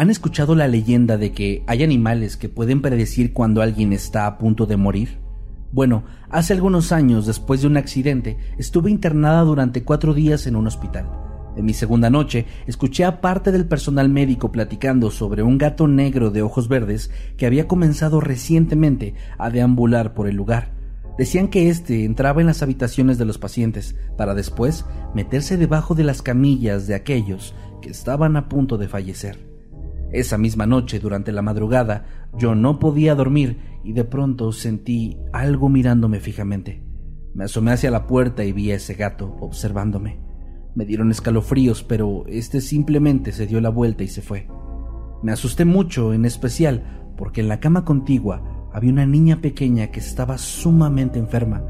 ¿Han escuchado la leyenda de que hay animales que pueden predecir cuando alguien está a punto de morir? Bueno, hace algunos años, después de un accidente, estuve internada durante cuatro días en un hospital. En mi segunda noche, escuché a parte del personal médico platicando sobre un gato negro de ojos verdes que había comenzado recientemente a deambular por el lugar. Decían que éste entraba en las habitaciones de los pacientes para después meterse debajo de las camillas de aquellos que estaban a punto de fallecer. Esa misma noche, durante la madrugada, yo no podía dormir y de pronto sentí algo mirándome fijamente. Me asomé hacia la puerta y vi a ese gato observándome. Me dieron escalofríos, pero este simplemente se dio la vuelta y se fue. Me asusté mucho, en especial porque en la cama contigua había una niña pequeña que estaba sumamente enferma,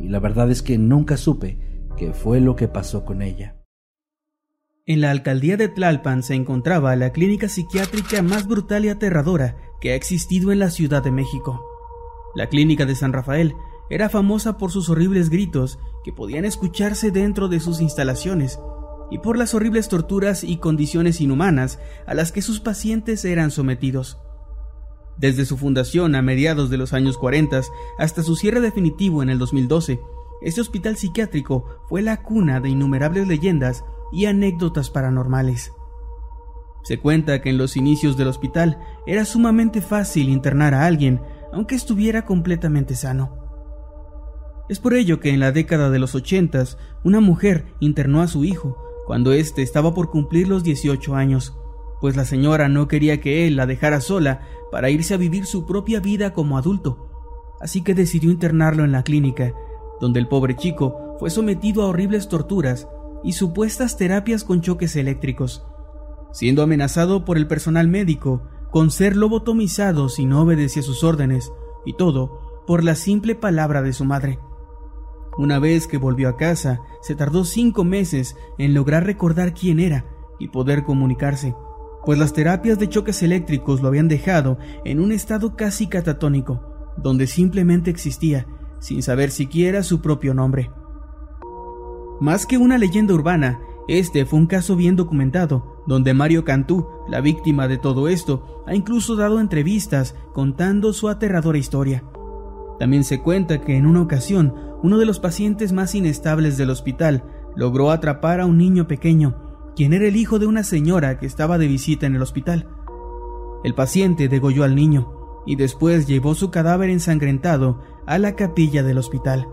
y la verdad es que nunca supe qué fue lo que pasó con ella. En la alcaldía de Tlalpan se encontraba la clínica psiquiátrica más brutal y aterradora que ha existido en la Ciudad de México. La clínica de San Rafael era famosa por sus horribles gritos que podían escucharse dentro de sus instalaciones y por las horribles torturas y condiciones inhumanas a las que sus pacientes eran sometidos. Desde su fundación a mediados de los años 40 hasta su cierre definitivo en el 2012, este hospital psiquiátrico fue la cuna de innumerables leyendas y anécdotas paranormales. Se cuenta que en los inicios del hospital era sumamente fácil internar a alguien, aunque estuviera completamente sano. Es por ello que en la década de los ochentas, una mujer internó a su hijo cuando éste estaba por cumplir los 18 años, pues la señora no quería que él la dejara sola para irse a vivir su propia vida como adulto, así que decidió internarlo en la clínica, donde el pobre chico fue sometido a horribles torturas y supuestas terapias con choques eléctricos, siendo amenazado por el personal médico con ser lobotomizado si no obedecía sus órdenes, y todo por la simple palabra de su madre. Una vez que volvió a casa, se tardó cinco meses en lograr recordar quién era y poder comunicarse, pues las terapias de choques eléctricos lo habían dejado en un estado casi catatónico, donde simplemente existía, sin saber siquiera su propio nombre. Más que una leyenda urbana, este fue un caso bien documentado, donde Mario Cantú, la víctima de todo esto, ha incluso dado entrevistas contando su aterradora historia. También se cuenta que en una ocasión, uno de los pacientes más inestables del hospital logró atrapar a un niño pequeño, quien era el hijo de una señora que estaba de visita en el hospital. El paciente degolló al niño y después llevó su cadáver ensangrentado a la capilla del hospital.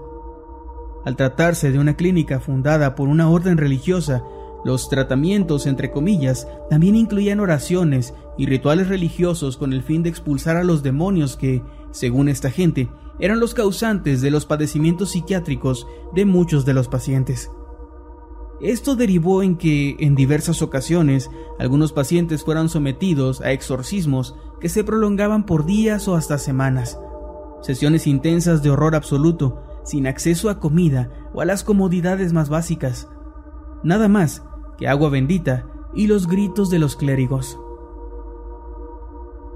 Al tratarse de una clínica fundada por una orden religiosa, los tratamientos, entre comillas, también incluían oraciones y rituales religiosos con el fin de expulsar a los demonios que, según esta gente, eran los causantes de los padecimientos psiquiátricos de muchos de los pacientes. Esto derivó en que, en diversas ocasiones, algunos pacientes fueran sometidos a exorcismos que se prolongaban por días o hasta semanas, sesiones intensas de horror absoluto sin acceso a comida o a las comodidades más básicas. Nada más que agua bendita y los gritos de los clérigos.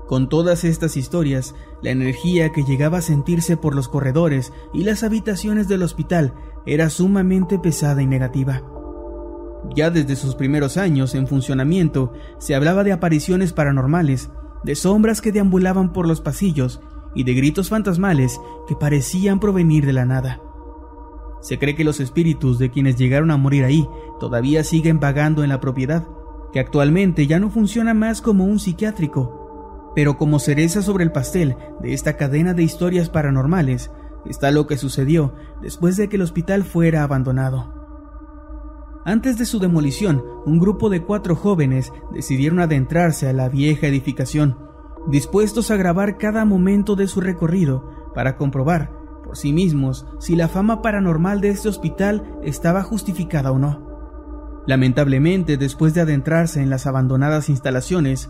Con todas estas historias, la energía que llegaba a sentirse por los corredores y las habitaciones del hospital era sumamente pesada y negativa. Ya desde sus primeros años en funcionamiento se hablaba de apariciones paranormales, de sombras que deambulaban por los pasillos y de gritos fantasmales que parecían provenir de la nada. Se cree que los espíritus de quienes llegaron a morir ahí todavía siguen vagando en la propiedad, que actualmente ya no funciona más como un psiquiátrico, pero como cereza sobre el pastel de esta cadena de historias paranormales está lo que sucedió después de que el hospital fuera abandonado. Antes de su demolición, un grupo de cuatro jóvenes decidieron adentrarse a la vieja edificación, dispuestos a grabar cada momento de su recorrido para comprobar por sí mismos si la fama paranormal de este hospital estaba justificada o no. Lamentablemente, después de adentrarse en las abandonadas instalaciones,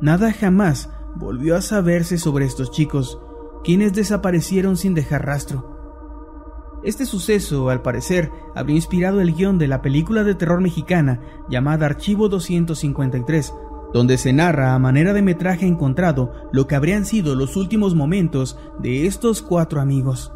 nada jamás volvió a saberse sobre estos chicos, quienes desaparecieron sin dejar rastro. Este suceso, al parecer, habría inspirado el guion de la película de terror mexicana llamada Archivo 253, donde se narra a manera de metraje encontrado lo que habrían sido los últimos momentos de estos cuatro amigos.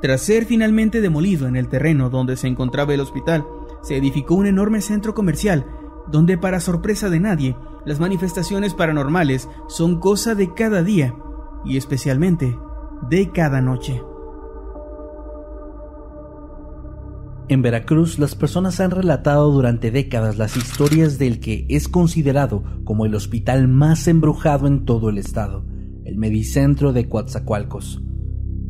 Tras ser finalmente demolido en el terreno donde se encontraba el hospital, se edificó un enorme centro comercial, donde para sorpresa de nadie, las manifestaciones paranormales son cosa de cada día, y especialmente de cada noche. En Veracruz, las personas han relatado durante décadas las historias del que es considerado como el hospital más embrujado en todo el estado, el Medicentro de Coatzacoalcos.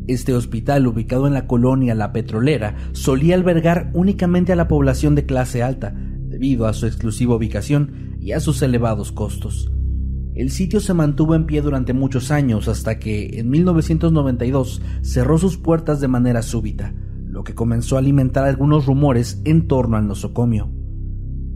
Este hospital, ubicado en la colonia La Petrolera, solía albergar únicamente a la población de clase alta, debido a su exclusiva ubicación y a sus elevados costos. El sitio se mantuvo en pie durante muchos años hasta que, en 1992, cerró sus puertas de manera súbita, lo que comenzó a alimentar algunos rumores en torno al nosocomio.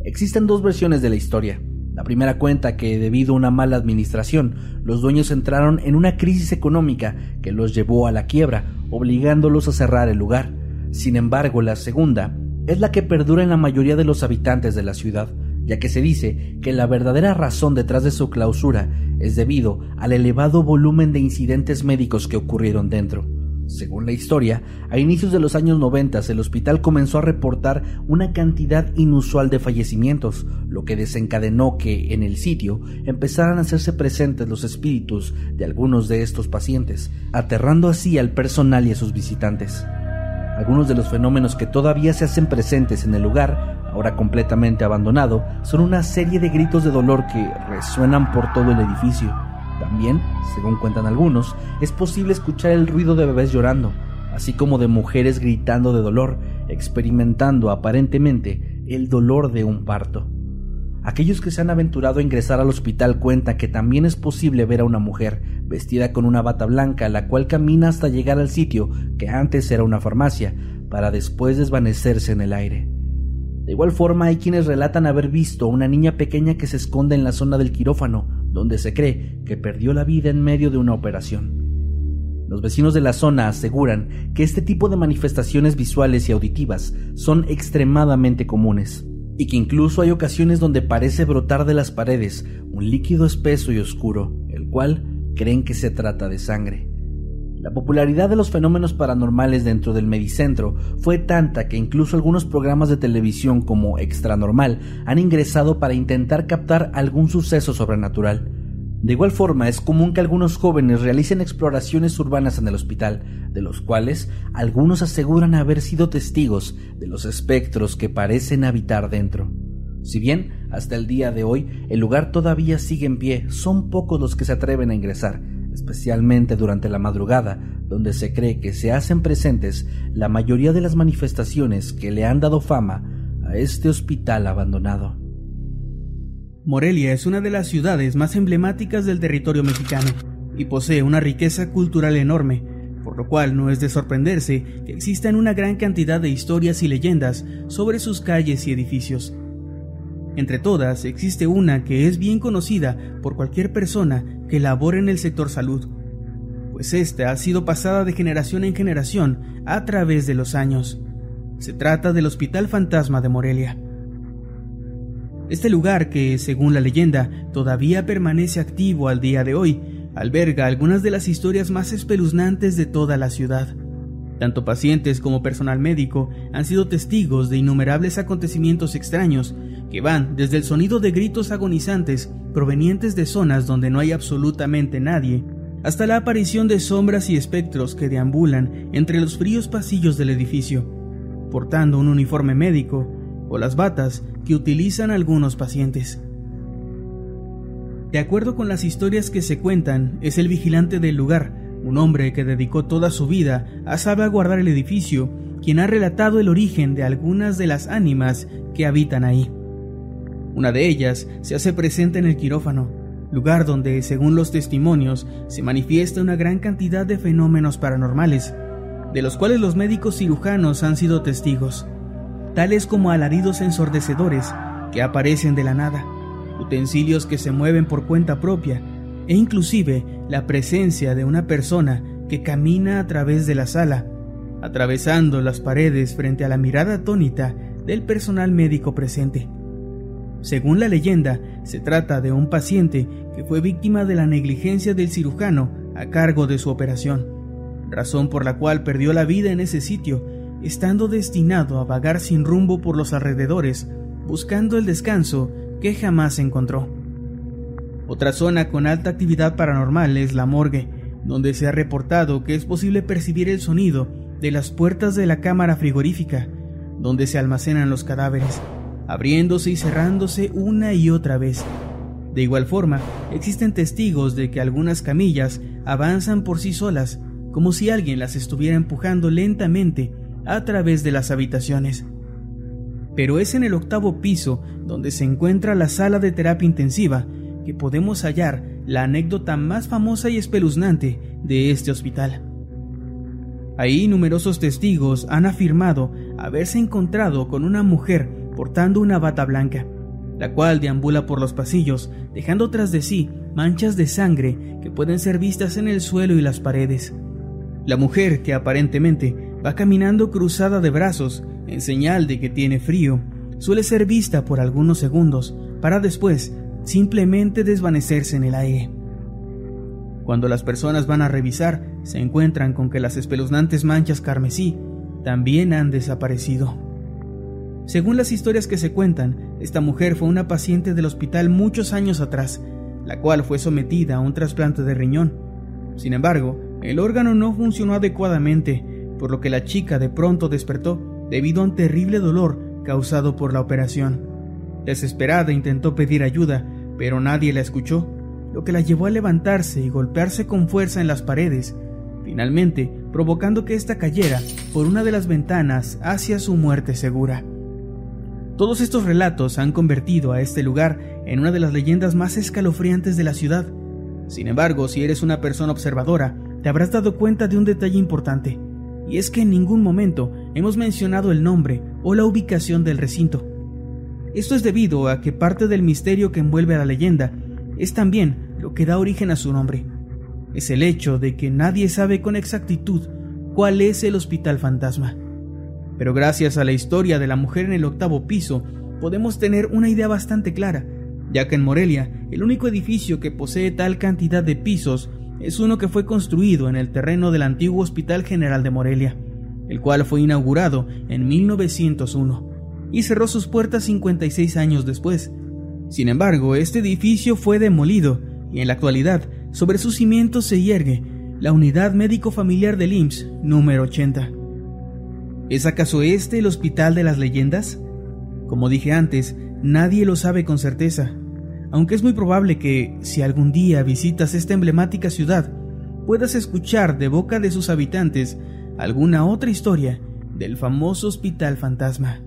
Existen dos versiones de la historia. La primera cuenta que debido a una mala administración, los dueños entraron en una crisis económica que los llevó a la quiebra, obligándolos a cerrar el lugar. Sin embargo, la segunda es la que perdura en la mayoría de los habitantes de la ciudad, ya que se dice que la verdadera razón detrás de su clausura es debido al elevado volumen de incidentes médicos que ocurrieron dentro. Según la historia, a inicios de los años 90 el hospital comenzó a reportar una cantidad inusual de fallecimientos, lo que desencadenó que en el sitio empezaran a hacerse presentes los espíritus de algunos de estos pacientes, aterrando así al personal y a sus visitantes. Algunos de los fenómenos que todavía se hacen presentes en el lugar, ahora completamente abandonado, son una serie de gritos de dolor que resuenan por todo el edificio también, según cuentan algunos, es posible escuchar el ruido de bebés llorando, así como de mujeres gritando de dolor, experimentando aparentemente el dolor de un parto. Aquellos que se han aventurado a ingresar al hospital cuentan que también es posible ver a una mujer vestida con una bata blanca, la cual camina hasta llegar al sitio que antes era una farmacia, para después desvanecerse en el aire. De igual forma hay quienes relatan haber visto a una niña pequeña que se esconde en la zona del quirófano, donde se cree que perdió la vida en medio de una operación. Los vecinos de la zona aseguran que este tipo de manifestaciones visuales y auditivas son extremadamente comunes, y que incluso hay ocasiones donde parece brotar de las paredes un líquido espeso y oscuro, el cual creen que se trata de sangre. La popularidad de los fenómenos paranormales dentro del Medicentro fue tanta que incluso algunos programas de televisión como Extranormal han ingresado para intentar captar algún suceso sobrenatural. De igual forma, es común que algunos jóvenes realicen exploraciones urbanas en el hospital, de los cuales algunos aseguran haber sido testigos de los espectros que parecen habitar dentro. Si bien, hasta el día de hoy, el lugar todavía sigue en pie, son pocos los que se atreven a ingresar, especialmente durante la madrugada, donde se cree que se hacen presentes la mayoría de las manifestaciones que le han dado fama a este hospital abandonado. Morelia es una de las ciudades más emblemáticas del territorio mexicano y posee una riqueza cultural enorme, por lo cual no es de sorprenderse que existan una gran cantidad de historias y leyendas sobre sus calles y edificios. Entre todas existe una que es bien conocida por cualquier persona que labora en el sector salud, pues esta ha sido pasada de generación en generación a través de los años. Se trata del Hospital Fantasma de Morelia. Este lugar que, según la leyenda, todavía permanece activo al día de hoy, alberga algunas de las historias más espeluznantes de toda la ciudad. Tanto pacientes como personal médico han sido testigos de innumerables acontecimientos extraños que van desde el sonido de gritos agonizantes provenientes de zonas donde no hay absolutamente nadie, hasta la aparición de sombras y espectros que deambulan entre los fríos pasillos del edificio, portando un uniforme médico o las batas que utilizan algunos pacientes. De acuerdo con las historias que se cuentan, es el vigilante del lugar, un hombre que dedicó toda su vida a salvaguardar el edificio, quien ha relatado el origen de algunas de las ánimas que habitan ahí. Una de ellas se hace presente en el quirófano, lugar donde, según los testimonios, se manifiesta una gran cantidad de fenómenos paranormales, de los cuales los médicos cirujanos han sido testigos, tales como alaridos ensordecedores que aparecen de la nada, utensilios que se mueven por cuenta propia e inclusive la presencia de una persona que camina a través de la sala, atravesando las paredes frente a la mirada atónita del personal médico presente. Según la leyenda, se trata de un paciente que fue víctima de la negligencia del cirujano a cargo de su operación, razón por la cual perdió la vida en ese sitio, estando destinado a vagar sin rumbo por los alrededores, buscando el descanso que jamás encontró. Otra zona con alta actividad paranormal es la morgue, donde se ha reportado que es posible percibir el sonido de las puertas de la cámara frigorífica, donde se almacenan los cadáveres, abriéndose y cerrándose una y otra vez. De igual forma, existen testigos de que algunas camillas avanzan por sí solas, como si alguien las estuviera empujando lentamente a través de las habitaciones pero es en el octavo piso donde se encuentra la sala de terapia intensiva que podemos hallar la anécdota más famosa y espeluznante de este hospital. Ahí numerosos testigos han afirmado haberse encontrado con una mujer portando una bata blanca, la cual deambula por los pasillos, dejando tras de sí manchas de sangre que pueden ser vistas en el suelo y las paredes. La mujer, que aparentemente va caminando cruzada de brazos, en señal de que tiene frío, suele ser vista por algunos segundos para después simplemente desvanecerse en el aire. Cuando las personas van a revisar, se encuentran con que las espeluznantes manchas carmesí también han desaparecido. Según las historias que se cuentan, esta mujer fue una paciente del hospital muchos años atrás, la cual fue sometida a un trasplante de riñón. Sin embargo, el órgano no funcionó adecuadamente, por lo que la chica de pronto despertó debido a un terrible dolor causado por la operación. Desesperada intentó pedir ayuda, pero nadie la escuchó, lo que la llevó a levantarse y golpearse con fuerza en las paredes, finalmente provocando que ésta cayera por una de las ventanas hacia su muerte segura. Todos estos relatos han convertido a este lugar en una de las leyendas más escalofriantes de la ciudad. Sin embargo, si eres una persona observadora, te habrás dado cuenta de un detalle importante y es que en ningún momento hemos mencionado el nombre o la ubicación del recinto. Esto es debido a que parte del misterio que envuelve a la leyenda es también lo que da origen a su nombre. Es el hecho de que nadie sabe con exactitud cuál es el hospital fantasma. Pero gracias a la historia de la mujer en el octavo piso, podemos tener una idea bastante clara, ya que en Morelia, el único edificio que posee tal cantidad de pisos es uno que fue construido en el terreno del antiguo Hospital General de Morelia, el cual fue inaugurado en 1901 y cerró sus puertas 56 años después. Sin embargo, este edificio fue demolido y en la actualidad sobre sus cimientos se hiergue la Unidad Médico Familiar del IMSS número 80. ¿Es acaso este el Hospital de las Leyendas? Como dije antes, nadie lo sabe con certeza, aunque es muy probable que, si algún día visitas esta emblemática ciudad, puedas escuchar de boca de sus habitantes alguna otra historia del famoso Hospital Fantasma.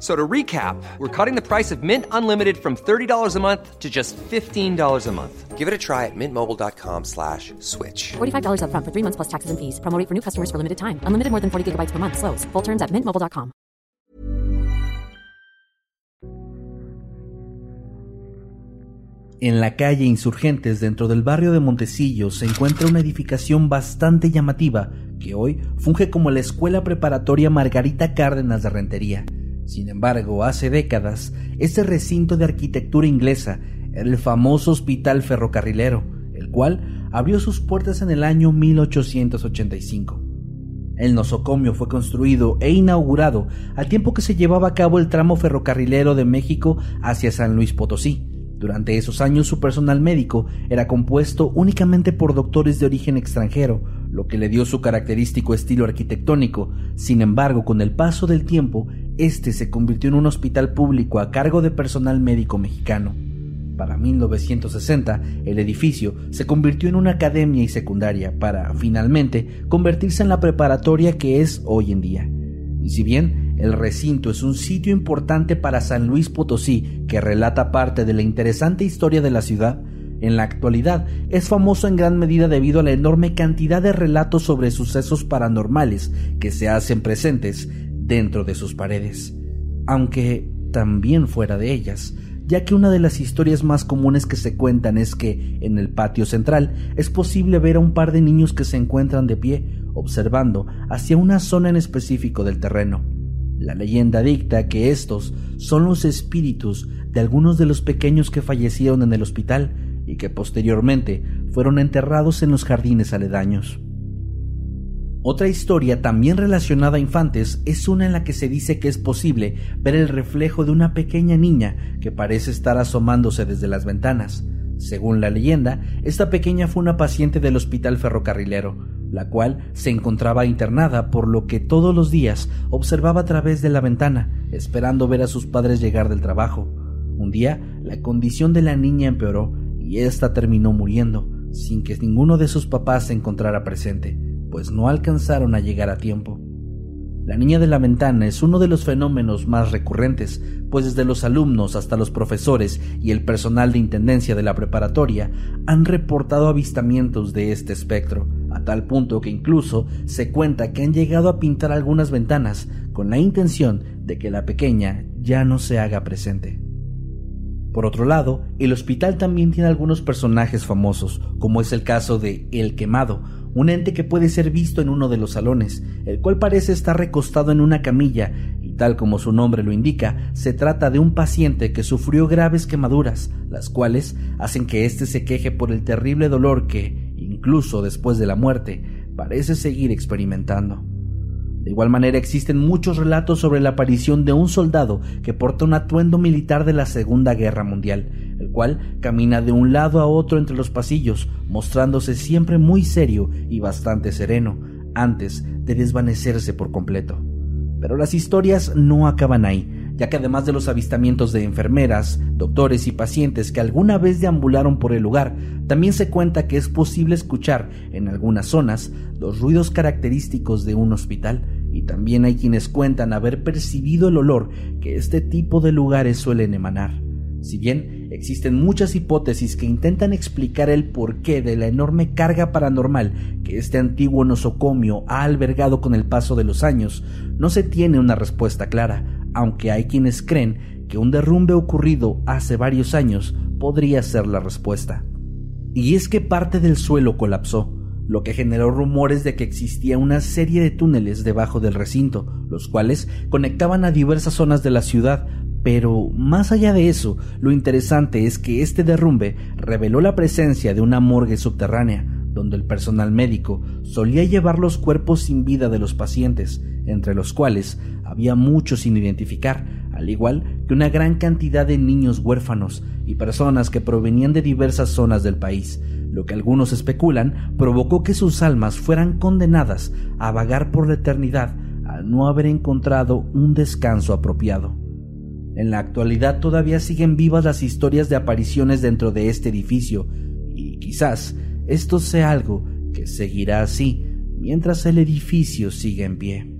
So to recap, we're cutting the price of Mint Unlimited from $30 a month to just $15 a month. Give it a try at mintmobile.com slash switch. $45 up front for three months plus taxes and fees. Promoting for new customers for limited time. Unlimited more than 40 gigabytes per month. Slows. Full terms at mintmobile.com. En la calle Insurgentes, dentro del barrio de Montecillo, se encuentra una edificación bastante llamativa que hoy funge como la Escuela Preparatoria Margarita Cárdenas de Rentería. Sin embargo, hace décadas, este recinto de arquitectura inglesa era el famoso Hospital Ferrocarrilero, el cual abrió sus puertas en el año 1885. El nosocomio fue construido e inaugurado al tiempo que se llevaba a cabo el tramo ferrocarrilero de México hacia San Luis Potosí, durante esos años su personal médico era compuesto únicamente por doctores de origen extranjero, lo que le dio su característico estilo arquitectónico. Sin embargo, con el paso del tiempo, este se convirtió en un hospital público a cargo de personal médico mexicano. Para 1960, el edificio se convirtió en una academia y secundaria para, finalmente, convertirse en la preparatoria que es hoy en día. Y si bien el recinto es un sitio importante para San Luis Potosí que relata parte de la interesante historia de la ciudad. En la actualidad es famoso en gran medida debido a la enorme cantidad de relatos sobre sucesos paranormales que se hacen presentes dentro de sus paredes, aunque también fuera de ellas, ya que una de las historias más comunes que se cuentan es que en el patio central es posible ver a un par de niños que se encuentran de pie observando hacia una zona en específico del terreno. La leyenda dicta que estos son los espíritus de algunos de los pequeños que fallecieron en el hospital y que posteriormente fueron enterrados en los jardines aledaños. Otra historia también relacionada a infantes es una en la que se dice que es posible ver el reflejo de una pequeña niña que parece estar asomándose desde las ventanas. Según la leyenda, esta pequeña fue una paciente del hospital ferrocarrilero, la cual se encontraba internada, por lo que todos los días observaba a través de la ventana, esperando ver a sus padres llegar del trabajo. Un día, la condición de la niña empeoró y ésta terminó muriendo, sin que ninguno de sus papás se encontrara presente, pues no alcanzaron a llegar a tiempo. La niña de la ventana es uno de los fenómenos más recurrentes, pues desde los alumnos hasta los profesores y el personal de intendencia de la preparatoria han reportado avistamientos de este espectro, a tal punto que incluso se cuenta que han llegado a pintar algunas ventanas con la intención de que la pequeña ya no se haga presente. Por otro lado, el hospital también tiene algunos personajes famosos, como es el caso de El Quemado, un ente que puede ser visto en uno de los salones, el cual parece estar recostado en una camilla, y tal como su nombre lo indica, se trata de un paciente que sufrió graves quemaduras, las cuales hacen que éste se queje por el terrible dolor que, incluso después de la muerte, parece seguir experimentando. De igual manera existen muchos relatos sobre la aparición de un soldado que porta un atuendo militar de la Segunda Guerra Mundial, el cual camina de un lado a otro entre los pasillos, mostrándose siempre muy serio y bastante sereno, antes de desvanecerse por completo. Pero las historias no acaban ahí, ya que además de los avistamientos de enfermeras, doctores y pacientes que alguna vez deambularon por el lugar, también se cuenta que es posible escuchar en algunas zonas los ruidos característicos de un hospital y también hay quienes cuentan haber percibido el olor que este tipo de lugares suelen emanar. Si bien existen muchas hipótesis que intentan explicar el porqué de la enorme carga paranormal que este antiguo nosocomio ha albergado con el paso de los años, no se tiene una respuesta clara, aunque hay quienes creen que un derrumbe ocurrido hace varios años podría ser la respuesta. Y es que parte del suelo colapsó, lo que generó rumores de que existía una serie de túneles debajo del recinto, los cuales conectaban a diversas zonas de la ciudad, pero más allá de eso, lo interesante es que este derrumbe reveló la presencia de una morgue subterránea, donde el personal médico solía llevar los cuerpos sin vida de los pacientes, entre los cuales había muchos sin identificar, al igual que una gran cantidad de niños huérfanos y personas que provenían de diversas zonas del país, lo que algunos especulan provocó que sus almas fueran condenadas a vagar por la eternidad al no haber encontrado un descanso apropiado. En la actualidad todavía siguen vivas las historias de apariciones dentro de este edificio, y quizás esto sea algo que seguirá así mientras el edificio siga en pie.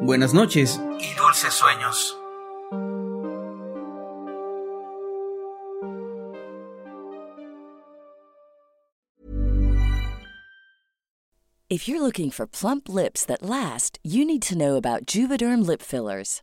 Buenas noches y dulces sueños. If you're looking for plump lips that last, you need to know about Juvederm lip fillers.